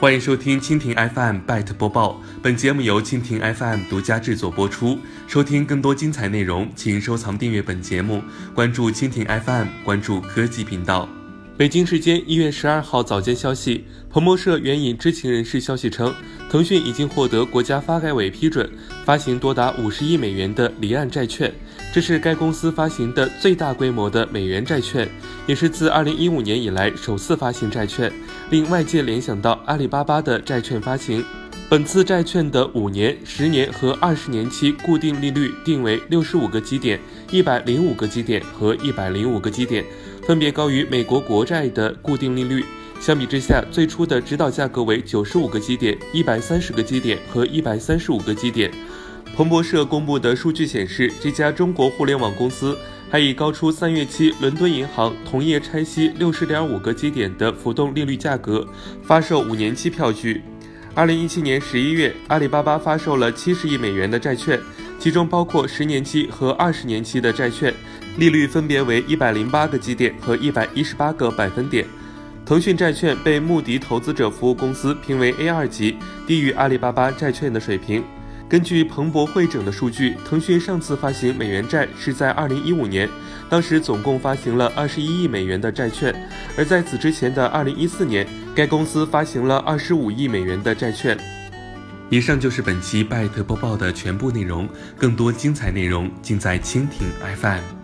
欢迎收听蜻蜓 FM Byte 播报，本节目由蜻蜓 FM 独家制作播出。收听更多精彩内容，请收藏订阅本节目，关注蜻蜓 FM，关注科技频道。北京时间一月十二号早间消息，彭博社援引知情人士消息称，腾讯已经获得国家发改委批准，发行多达五十亿美元的离岸债券，这是该公司发行的最大规模的美元债券，也是自二零一五年以来首次发行债券，令外界联想到阿里巴巴的债券发行。本次债券的五年、十年和二十年期固定利率定为六十五个基点、一百零五个基点和一百零五个基点。分别高于美国国债的固定利率。相比之下，最初的指导价格为九十五个基点、一百三十个基点和一百三十五个基点。彭博社公布的数据显示，这家中国互联网公司还以高出三月期伦敦银行同业拆息六十点五个基点的浮动利率价格发售五年期票据。二零一七年十一月，阿里巴巴发售了七十亿美元的债券，其中包括十年期和二十年期的债券。利率分别为一百零八个基点和一百一十八个百分点。腾讯债券被穆迪投资者服务公司评为 A 二级，低于阿里巴巴债券的水平。根据彭博会整的数据，腾讯上次发行美元债是在二零一五年，当时总共发行了二十一亿美元的债券；而在此之前的二零一四年，该公司发行了二十五亿美元的债券。以上就是本期拜特播报的全部内容，更多精彩内容尽在蜻蜓 FM。